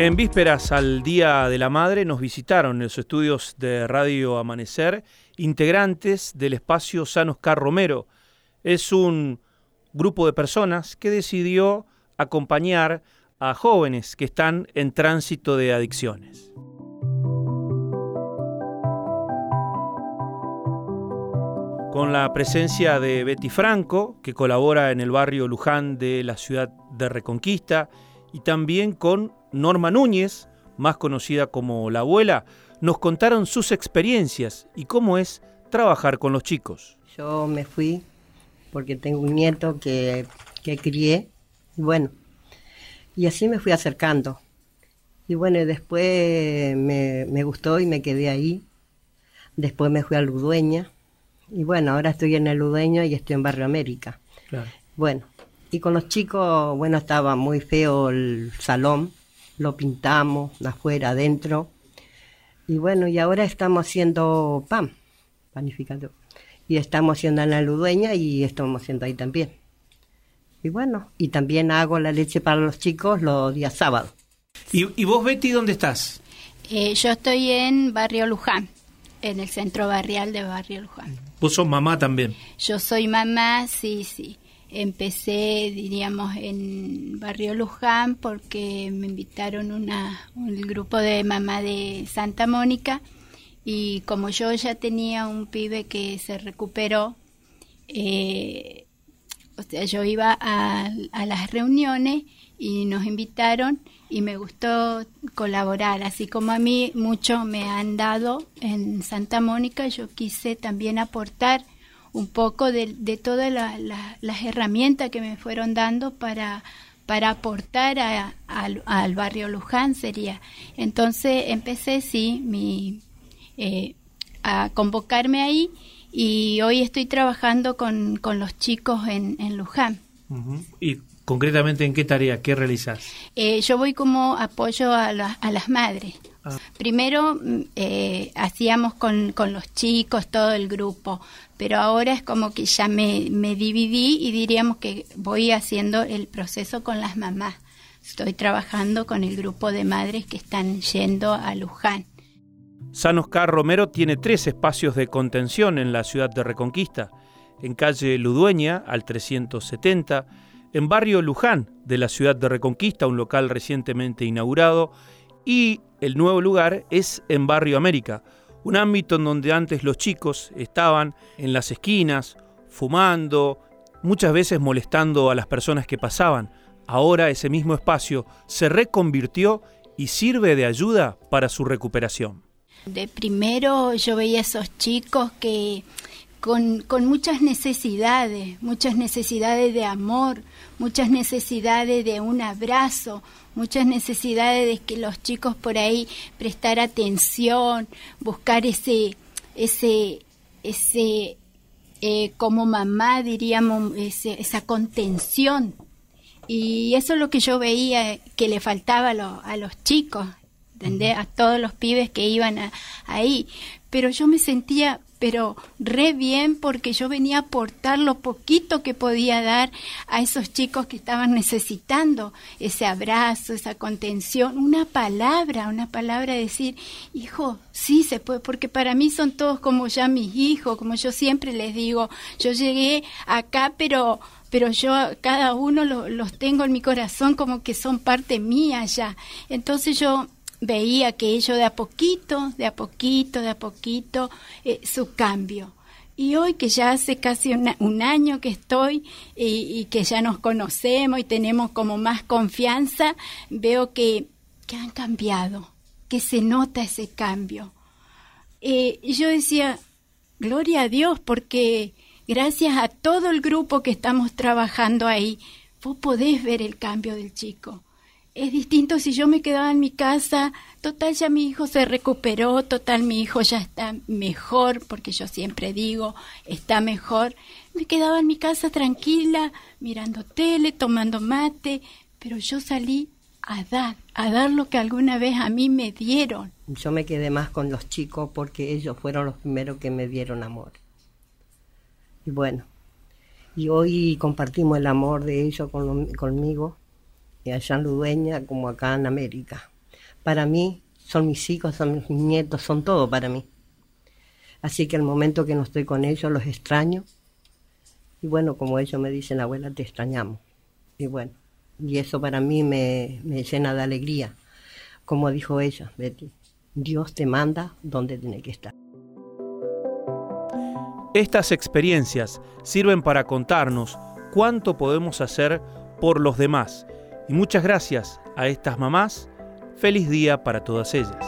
En vísperas al Día de la Madre nos visitaron en los estudios de Radio Amanecer integrantes del espacio San Oscar Romero. Es un grupo de personas que decidió acompañar a jóvenes que están en tránsito de adicciones. Con la presencia de Betty Franco, que colabora en el barrio Luján de la ciudad de Reconquista, y también con Norma Núñez, más conocida como la abuela, nos contaron sus experiencias y cómo es trabajar con los chicos. Yo me fui porque tengo un nieto que, que crié, y bueno, y así me fui acercando. Y bueno, después me, me, gustó y me quedé ahí. Después me fui a Ludueña. Y bueno, ahora estoy en el Ludueño y estoy en Barrio América. Claro. Bueno, y con los chicos, bueno, estaba muy feo el salón, lo pintamos afuera, adentro. Y bueno, y ahora estamos haciendo pan, panificador. Y estamos haciendo en la ludueña y estamos haciendo ahí también. Y bueno, y también hago la leche para los chicos los días sábados. ¿Y, vos, Betty, dónde estás? Eh, yo estoy en Barrio Luján, en el centro barrial de Barrio Luján. ¿Vos sos mamá también? Yo soy mamá, sí, sí. Empecé, diríamos, en Barrio Luján porque me invitaron una, un grupo de mamá de Santa Mónica y como yo ya tenía un pibe que se recuperó, eh, o sea, yo iba a, a las reuniones y nos invitaron y me gustó colaborar, así como a mí mucho me han dado en Santa Mónica, yo quise también aportar un poco de, de todas las herramientas que me fueron dando para, para aportar al barrio Luján sería. Entonces empecé, sí, mi, eh, a convocarme ahí y hoy estoy trabajando con, con los chicos en, en Luján. ¿Y concretamente en qué tarea, qué realizas? Eh, yo voy como apoyo a, a las madres. Primero mm, eh, hacíamos con, con, los chicos todo el grupo, pero ahora es como que ya me, me dividí y diríamos que voy haciendo el proceso con las mamás. Estoy trabajando con el grupo de madres que están yendo a Luján. San Oscar Romero tiene tres espacios de contención en la ciudad de Reconquista, en calle Ludueña al 370, en barrio Luján de la ciudad de Reconquista, un local recientemente inaugurado, y el nuevo lugar es en Barrio América, un ámbito en donde antes los chicos estaban en las esquinas, fumando, muchas veces molestando a las personas que pasaban. Ahora ese mismo espacio se reconvirtió y sirve de ayuda para su recuperación. De primero yo veía esos chicos que con, con, muchas necesidades, muchas necesidades de amor, muchas necesidades de un abrazo, muchas necesidades de que los chicos por ahí prestar atención, buscar ese, ese, ese, eh, como mamá diríamos, esa contención. Y eso es lo que yo veía que le faltaba a, a los chicos, a todos los pibes que iban ahí. Pero yo me sentía pero re bien porque yo venía a aportar lo poquito que podía dar a esos chicos que estaban necesitando ese abrazo, esa contención, una palabra, una palabra de decir, hijo, sí se puede, porque para mí son todos como ya mis hijos, como yo siempre les digo, yo llegué acá, pero pero yo cada uno los tengo en mi corazón como que son parte mía ya. Entonces yo veía que ellos de a poquito, de a poquito, de a poquito, eh, su cambio. Y hoy que ya hace casi un año que estoy y, que ya nos conocemos y tenemos como más confianza, veo que, que han cambiado, que se nota ese cambio. Eh, yo decía, gloria a Dios, porque gracias a todo el grupo que estamos trabajando ahí, vos podés ver el cambio del chico es distinto si yo me quedaba en mi casa, total ya mi hijo se recuperó, total mi hijo ya está mejor, porque yo siempre digo, está mejor. Me quedaba en mi casa tranquila, mirando tele, tomando mate, pero yo salí a dar, a dar lo que alguna vez a mí me dieron. Yo me quedé más con los chicos porque ellos fueron los primeros que me dieron amor. Y bueno, y hoy compartimos el amor de ellos con, conmigo allá en Ludueña como acá en América. para mí son mis hijos, son mis nietos, son todo para mí. Así que el momento que no estoy con ellos los extraño. Y bueno, como ellos me dicen, abuela, te extrañamos. Y bueno, y eso para mí me, me llena de alegría. Como dijo ella, Betty, Dios te manda donde tiene que estar. Estas experiencias sirven para contarnos cuánto podemos hacer por los demás. Y muchas gracias a estas mamás. Feliz día para todas ellas.